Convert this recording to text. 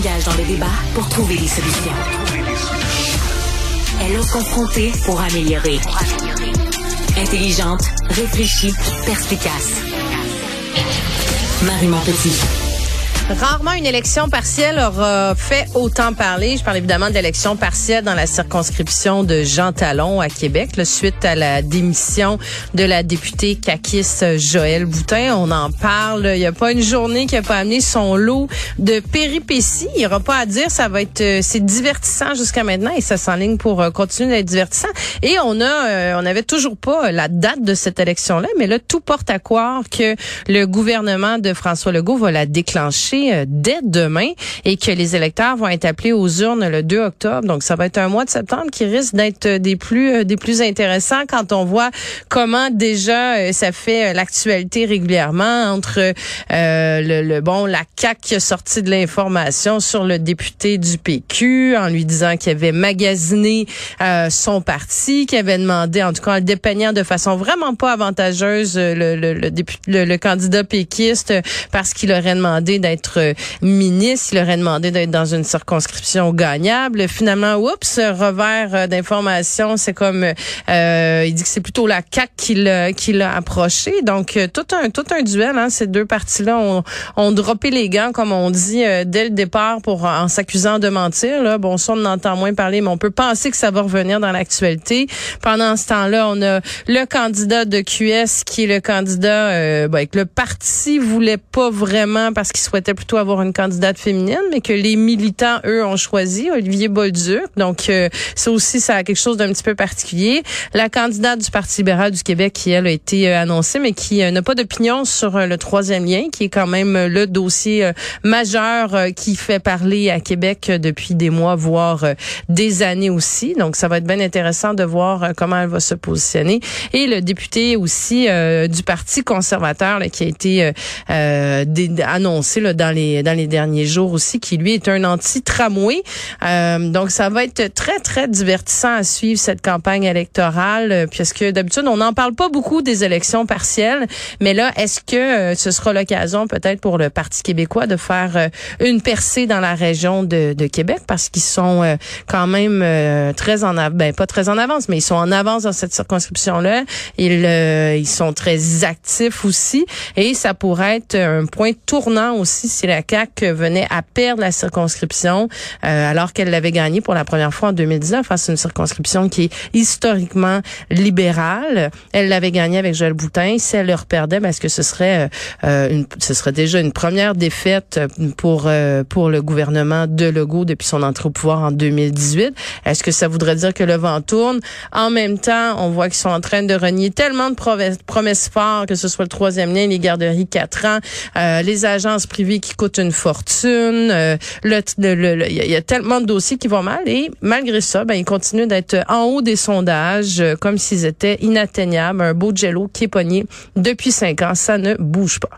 s'engage dans le débat pour trouver des solutions. Elle est confrontée pour améliorer. Intelligente, réfléchie, perspicace. Marie Montpetit. Rarement une élection partielle aura fait autant parler. Je parle évidemment de l'élection partielle dans la circonscription de Jean Talon à Québec, suite à la démission de la députée caquiste Joël Boutin. On en parle. Il n'y a pas une journée qui n'a pas amené son lot de péripéties. Il n'y aura pas à dire. Ça va être, euh, c'est divertissant jusqu'à maintenant et ça s'enligne pour euh, continuer d'être divertissant. Et on a, euh, on n'avait toujours pas la date de cette élection-là, mais là, tout porte à croire que le gouvernement de François Legault va la déclencher euh, dès demain et que les électeurs vont être appelés aux urnes le 2 octobre. Donc, ça va être un mois de septembre qui risque d'être euh, des plus euh, des plus intéressants quand on voit comment déjà ça fait l'actualité régulièrement entre le, le, bon la CAC qui a sorti de l'information sur le député du PQ en lui disant qu'il avait magasiné son parti, qu'il avait demandé en tout cas en le dépeignant de façon vraiment pas avantageuse le, le, le, le, le candidat péquiste parce qu'il aurait demandé d'être euh, ministre. Il aurait demandé d'être dans une circonscription gagnable. Finalement, oups, revers euh, d'information, c'est comme euh, il dit que c'est plutôt la CAC qui l'a qui l'a approché. Donc tout un tout un duel. Hein, ces deux partis-là ont, ont droppé les gants, comme on dit dès le départ, pour en s'accusant de mentir. Bon, ça on entend moins parler, mais on peut penser que ça va revenir dans l'actualité. Pendant ce temps-là, on a le candidat de QS qui est le candidat euh, ben, que le parti voulait pas vraiment parce qu'il souhaitait plutôt avoir une candidate féminine, mais que les militants, eux, ont choisi Olivier Bolduc. Donc, euh, ça aussi, ça a quelque chose d'un petit peu particulier. La candidate du Parti libéral du Québec, qui, elle, a été euh, annoncée, mais qui euh, n'a pas d'opinion sur le troisième lien, qui est quand même le dossier majeur qui fait parler à Québec depuis des mois, voire des années aussi. Donc, ça va être bien intéressant de voir comment elle va se positionner. Et le député aussi du Parti conservateur qui a été annoncé là, dans dans les dans les derniers jours aussi, qui lui est un anti-tramway. Euh, donc ça va être très très divertissant à suivre cette campagne électorale, euh, puisque d'habitude on n'en parle pas beaucoup des élections partielles, mais là est-ce que euh, ce sera l'occasion peut-être pour le Parti québécois de faire une percée dans la région de, de Québec? Parce qu'ils sont quand même très en avance, ben pas très en avance, mais ils sont en avance dans cette circonscription là. Ils ils sont très actifs aussi et ça pourrait être un point tournant aussi si la CAQ venait à perdre la circonscription euh, alors qu'elle l'avait gagnée pour la première fois en 2019 face à une circonscription qui est historiquement libérale. Elle l'avait gagnée avec Joël Boutin. Si elle le perdait, parce ben, que ce serait euh, une, ce serait déjà une première défaite pour euh, pour le gouvernement de Legault depuis son entrée au pouvoir en 2018. Est-ce que ça voudrait dire que le vent tourne? En même temps, on voit qu'ils sont en train de renier tellement de promesses, promesses fortes, que ce soit le troisième lien, les garderies quatre ans, les agences privées qui coûte une fortune. Euh, il y, a tellement de dossiers qui vont mal et malgré ça, ben, ils continuent d'être en haut des sondages euh, comme s'ils étaient inatteignables. Un beau jello qui est pogné depuis cinq ans, ça ne bouge pas.